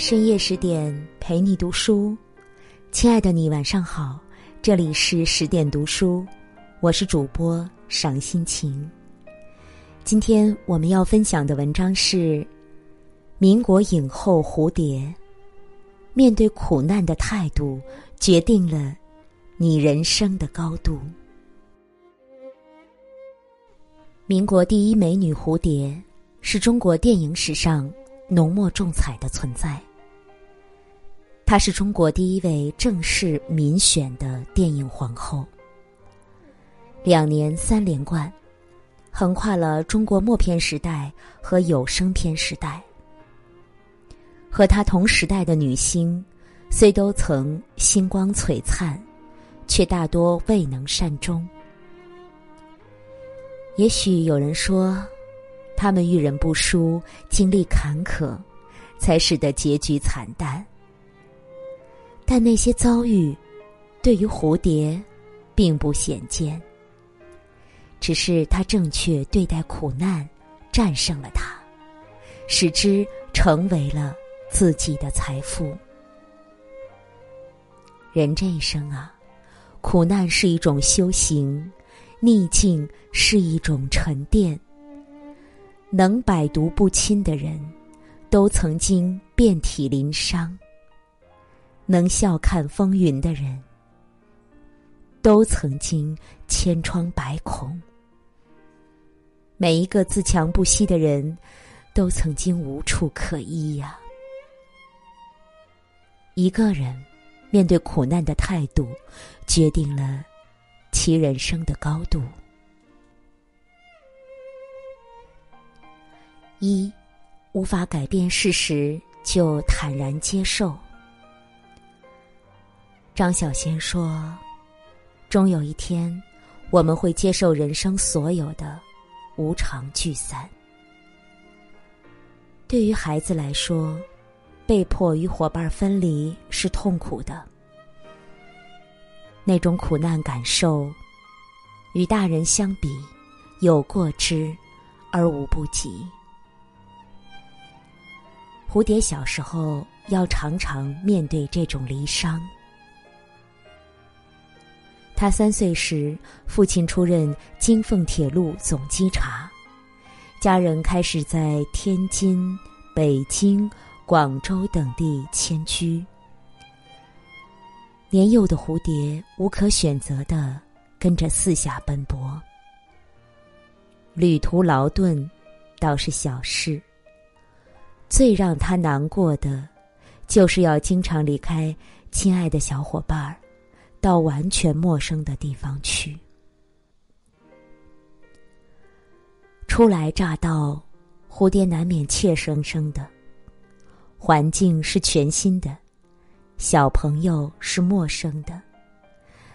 深夜十点陪你读书，亲爱的你晚上好，这里是十点读书，我是主播赏心情。今天我们要分享的文章是民国影后蝴蝶，面对苦难的态度决定了你人生的高度。民国第一美女蝴蝶是中国电影史上浓墨重彩的存在。她是中国第一位正式民选的电影皇后，两年三连冠，横跨了中国默片时代和有声片时代。和她同时代的女星，虽都曾星光璀璨，却大多未能善终。也许有人说，他们遇人不淑，经历坎坷，才使得结局惨淡。但那些遭遇，对于蝴蝶，并不鲜见。只是他正确对待苦难，战胜了它，使之成为了自己的财富。人这一生啊，苦难是一种修行，逆境是一种沉淀。能百毒不侵的人，都曾经遍体鳞伤。能笑看风云的人，都曾经千疮百孔；每一个自强不息的人，都曾经无处可依呀。一个人面对苦难的态度，决定了其人生的高度。一，无法改变事实，就坦然接受。张小娴说：“终有一天，我们会接受人生所有的无常聚散。对于孩子来说，被迫与伙伴分离是痛苦的。那种苦难感受，与大人相比，有过之而无不及。蝴蝶小时候要常常面对这种离伤。”他三岁时，父亲出任京凤铁路总稽查，家人开始在天津、北京、广州等地迁居。年幼的蝴蝶无可选择的跟着四下奔波，旅途劳顿倒是小事。最让他难过的，就是要经常离开亲爱的小伙伴儿。到完全陌生的地方去。初来乍到，蝴蝶难免怯生生的。环境是全新的，小朋友是陌生的，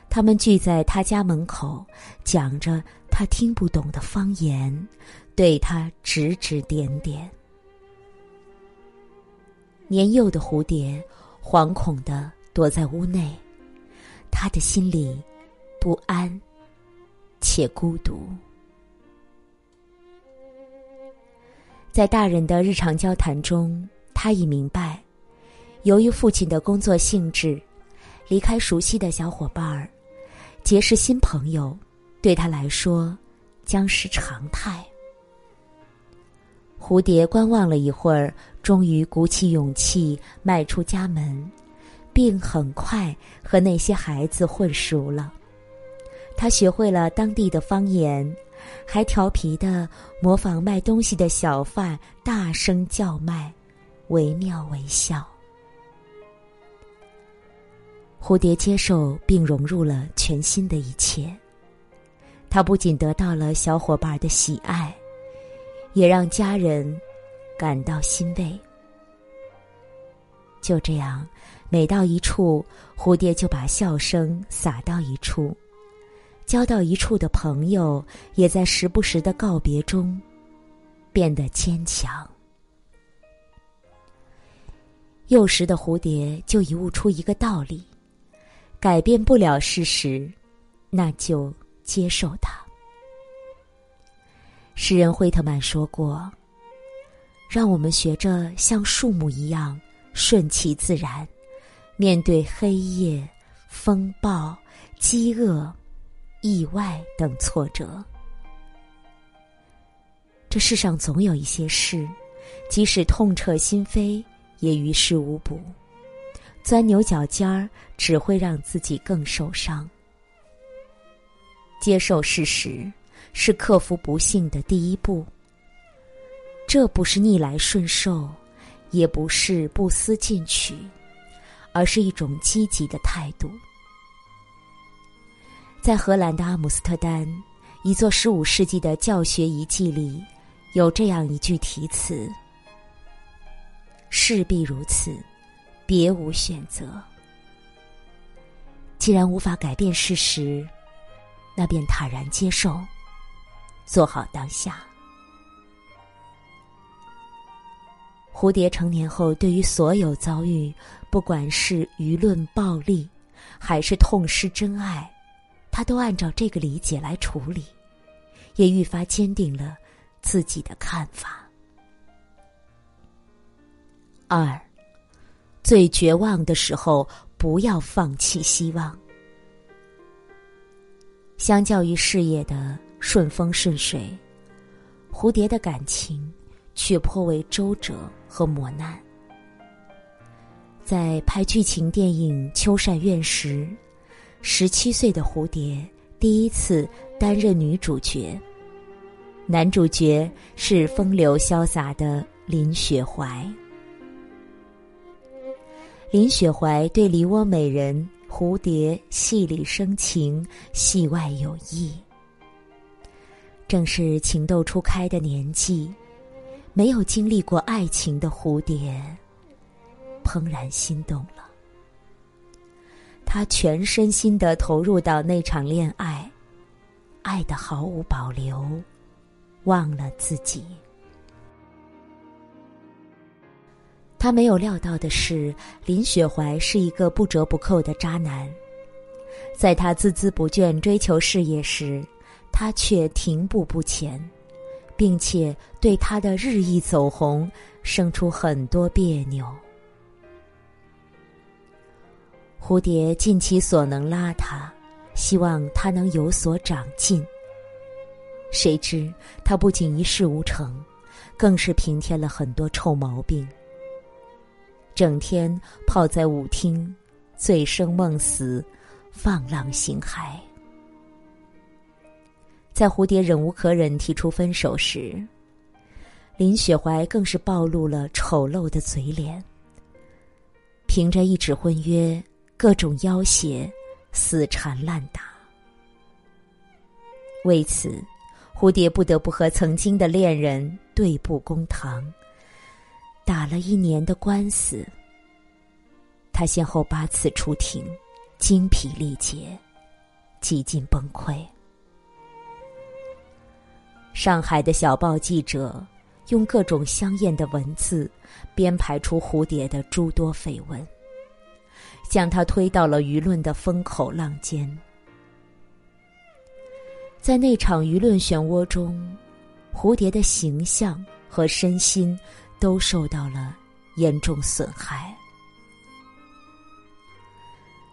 他们聚在他家门口，讲着他听不懂的方言，对他指指点点。年幼的蝴蝶惶恐的躲在屋内。他的心里不安且孤独，在大人的日常交谈中，他已明白，由于父亲的工作性质，离开熟悉的小伙伴儿，结识新朋友，对他来说将是常态。蝴蝶观望了一会儿，终于鼓起勇气迈出家门。并很快和那些孩子混熟了，他学会了当地的方言，还调皮的模仿卖东西的小贩大声叫卖，惟妙惟肖。蝴蝶接受并融入了全新的一切，他不仅得到了小伙伴的喜爱，也让家人感到欣慰。就这样。每到一处，蝴蝶就把笑声撒到一处，交到一处的朋友，也在时不时的告别中变得坚强。幼时的蝴蝶就已悟出一个道理：改变不了事实，那就接受它。诗人惠特曼说过：“让我们学着像树木一样。”顺其自然，面对黑夜、风暴、饥饿、意外等挫折。这世上总有一些事，即使痛彻心扉，也于事无补。钻牛角尖儿只会让自己更受伤。接受事实是克服不幸的第一步。这不是逆来顺受，也不是不思进取，而是一种积极的态度。在荷兰的阿姆斯特丹，一座十五世纪的教学遗迹里，有这样一句题词：“势必如此。”别无选择。既然无法改变事实，那便坦然接受，做好当下。蝴蝶成年后，对于所有遭遇，不管是舆论暴力，还是痛失真爱，他都按照这个理解来处理，也愈发坚定了自己的看法。二。最绝望的时候，不要放弃希望。相较于事业的顺风顺水，蝴蝶的感情却颇为周折和磨难。在拍剧情电影《秋善院》时，十七岁的蝴蝶第一次担任女主角，男主角是风流潇洒的林雪怀。林雪怀对梨涡美人蝴蝶戏里生情，戏外有意。正是情窦初开的年纪，没有经历过爱情的蝴蝶，怦然心动了。他全身心的投入到那场恋爱，爱的毫无保留，忘了自己。他没有料到的是，林雪怀是一个不折不扣的渣男。在他孜孜不倦追求事业时，他却停步不前，并且对他的日益走红生出很多别扭。蝴蝶尽其所能拉他，希望他能有所长进。谁知他不仅一事无成，更是平添了很多臭毛病。整天泡在舞厅，醉生梦死，放浪形骸。在蝴蝶忍无可忍提出分手时，林雪怀更是暴露了丑陋的嘴脸。凭着一纸婚约，各种要挟，死缠烂打。为此，蝴蝶不得不和曾经的恋人对簿公堂。打了一年的官司，他先后八次出庭，精疲力竭，几近崩溃。上海的小报记者用各种香艳的文字编排出蝴蝶的诸多绯闻，将他推到了舆论的风口浪尖。在那场舆论漩涡中，蝴蝶的形象和身心。都受到了严重损害。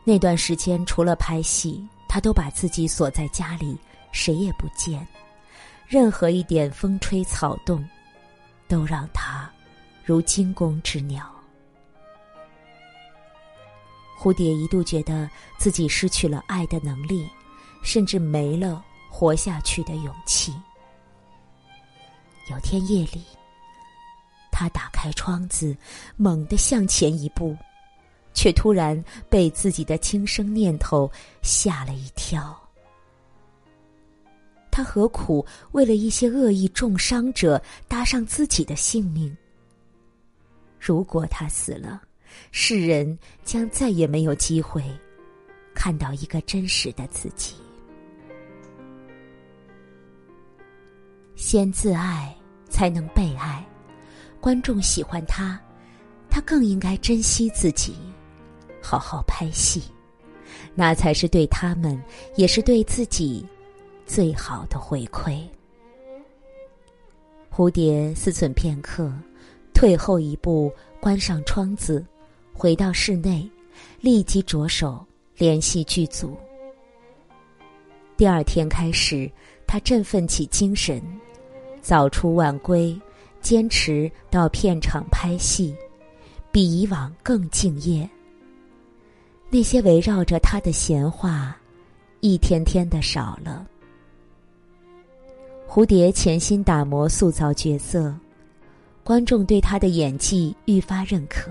那段时间，除了拍戏，他都把自己锁在家里，谁也不见。任何一点风吹草动，都让他如惊弓之鸟。蝴蝶一度觉得自己失去了爱的能力，甚至没了活下去的勇气。有天夜里。他打开窗子，猛地向前一步，却突然被自己的轻生念头吓了一跳。他何苦为了一些恶意重伤者搭上自己的性命？如果他死了，世人将再也没有机会看到一个真实的自己。先自爱，才能被爱。观众喜欢他，他更应该珍惜自己，好好拍戏，那才是对他们，也是对自己最好的回馈。蝴蝶思忖片刻，退后一步，关上窗子，回到室内，立即着手联系剧组。第二天开始，他振奋起精神，早出晚归，坚持到片场拍戏，比以往更敬业。那些围绕着他的闲话，一天天的少了。蝴蝶潜心打磨塑造角色，观众对他的演技愈发认可。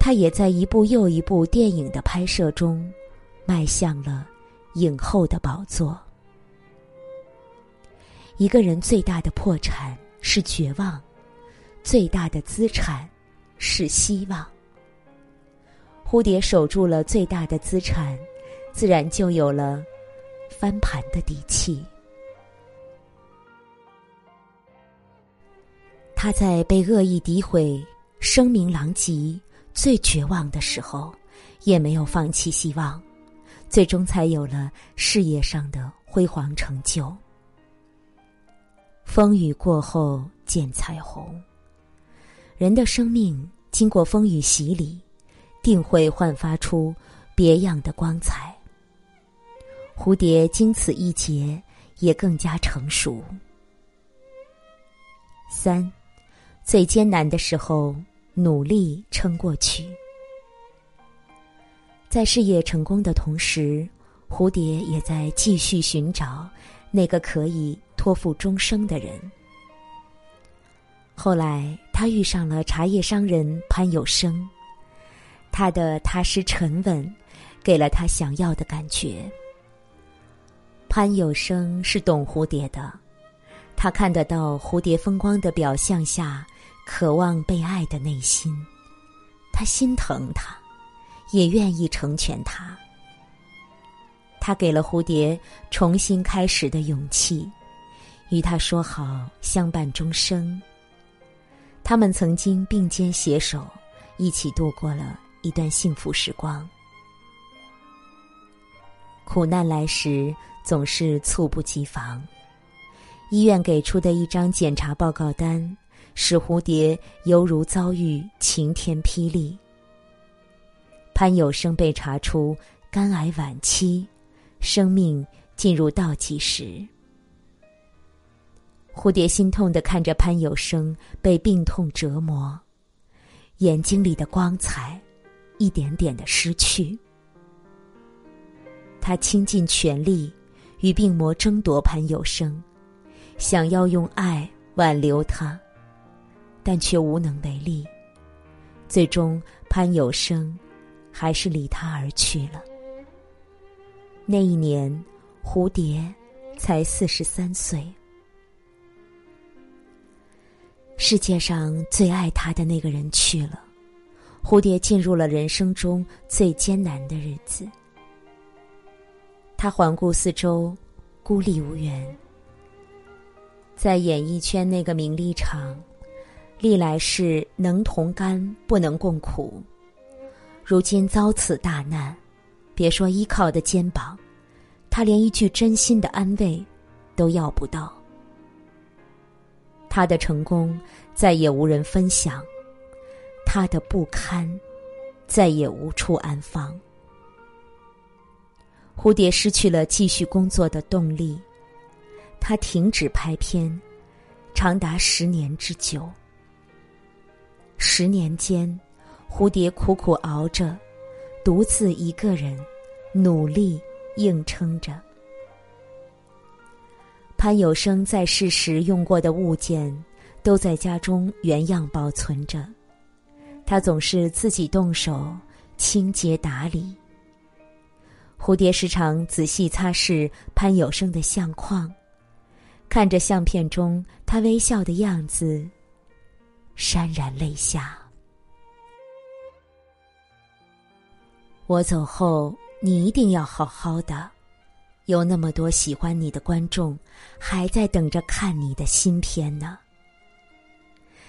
他也在一部又一部电影的拍摄中，迈向了。影后的宝座。一个人最大的破产是绝望，最大的资产是希望。蝴蝶守住了最大的资产，自然就有了翻盘的底气。他在被恶意诋毁、声名狼藉、最绝望的时候，也没有放弃希望。最终才有了事业上的辉煌成就。风雨过后见彩虹。人的生命经过风雨洗礼，定会焕发出别样的光彩。蝴蝶经此一劫，也更加成熟。三，最艰难的时候，努力撑过去。在事业成功的同时，蝴蝶也在继续寻找那个可以托付终生的人。后来，他遇上了茶叶商人潘有生，他的踏实沉稳，给了他想要的感觉。潘有生是懂蝴蝶的，他看得到蝴蝶风光的表象下，渴望被爱的内心，他心疼他。也愿意成全他。他给了蝴蝶重新开始的勇气，与他说好相伴终生。他们曾经并肩携手，一起度过了一段幸福时光。苦难来时总是猝不及防，医院给出的一张检查报告单，使蝴蝶犹如遭遇晴天霹雳。潘有生被查出肝癌晚期，生命进入倒计时。蝴蝶心痛的看着潘有生被病痛折磨，眼睛里的光彩一点点的失去。他倾尽全力与病魔争夺潘有生，想要用爱挽留他，但却无能为力。最终，潘有生。还是离他而去了。那一年，蝴蝶才四十三岁。世界上最爱他的那个人去了，蝴蝶进入了人生中最艰难的日子。他环顾四周，孤立无援。在演艺圈那个名利场，历来是能同甘不能共苦。如今遭此大难，别说依靠的肩膀，他连一句真心的安慰都要不到。他的成功再也无人分享，他的不堪再也无处安放。蝴蝶失去了继续工作的动力，他停止拍片，长达十年之久。十年间。蝴蝶苦苦熬着，独自一个人努力硬撑着。潘有生在世时用过的物件，都在家中原样保存着。他总是自己动手清洁打理。蝴蝶时常仔细擦拭潘有生的相框，看着相片中他微笑的样子，潸然泪下。我走后，你一定要好好的。有那么多喜欢你的观众，还在等着看你的新片呢。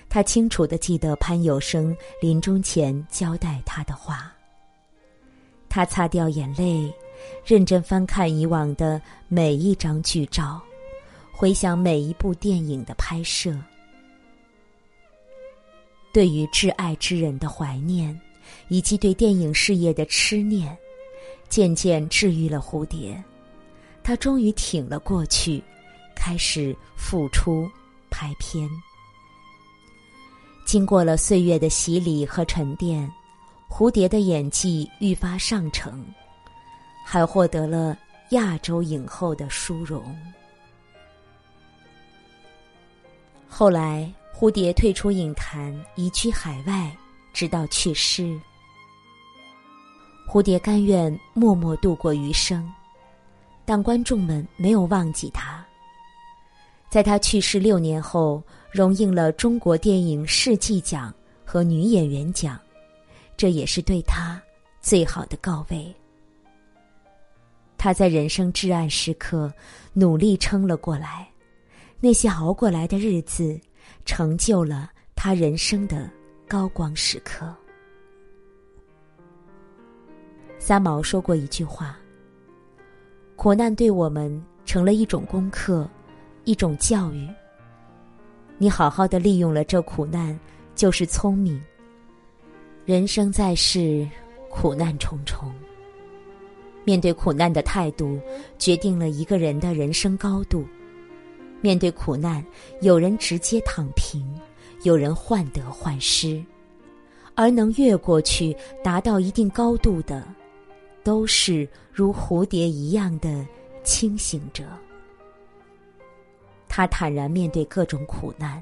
他清楚的记得潘有生临终前交代他的话。他擦掉眼泪，认真翻看以往的每一张剧照，回想每一部电影的拍摄。对于挚爱之人的怀念。以及对电影事业的痴念，渐渐治愈了蝴蝶。他终于挺了过去，开始复出拍片。经过了岁月的洗礼和沉淀，蝴蝶的演技愈发上乘，还获得了亚洲影后的殊荣。后来，蝴蝶退出影坛，移居海外，直到去世。蝴蝶甘愿默默度过余生，但观众们没有忘记他。在他去世六年后，荣膺了中国电影世纪奖和女演员奖，这也是对他最好的告慰。他在人生至暗时刻努力撑了过来，那些熬过来的日子，成就了他人生的高光时刻。三毛说过一句话：“苦难对我们成了一种功课。”一种教育。你好好的利用了这苦难，就是聪明。人生在世，苦难重重。面对苦难的态度，决定了一个人的人生高度。面对苦难，有人直接躺平，有人患得患失，而能越过去，达到一定高度的，都是如蝴蝶一样的清醒者。他坦然面对各种苦难，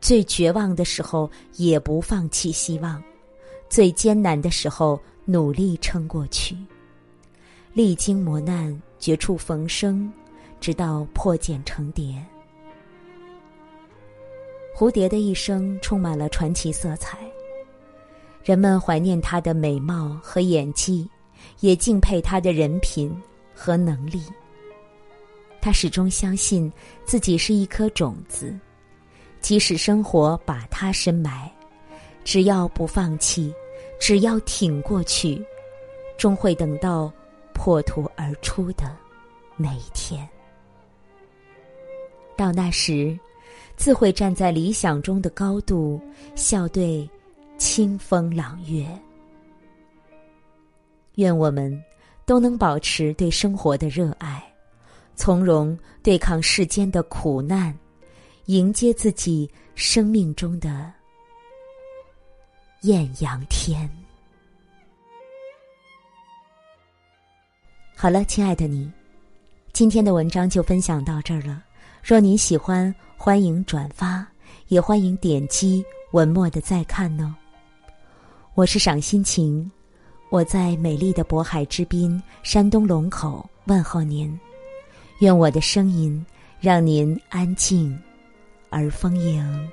最绝望的时候也不放弃希望，最艰难的时候努力撑过去。历经磨难，绝处逢生，直到破茧成蝶。蝴蝶的一生充满了传奇色彩，人们怀念她的美貌和演技，也敬佩她的人品和能力。他始终相信自己是一颗种子，即使生活把他深埋，只要不放弃，只要挺过去，终会等到破土而出的那一天。到那时，自会站在理想中的高度，笑对清风朗月。愿我们都能保持对生活的热爱。从容对抗世间的苦难，迎接自己生命中的艳阳天。好了，亲爱的你，今天的文章就分享到这儿了。若您喜欢，欢迎转发，也欢迎点击文末的再看哦。我是赏心情，我在美丽的渤海之滨，山东龙口问候您。愿我的声音让您安静而丰盈。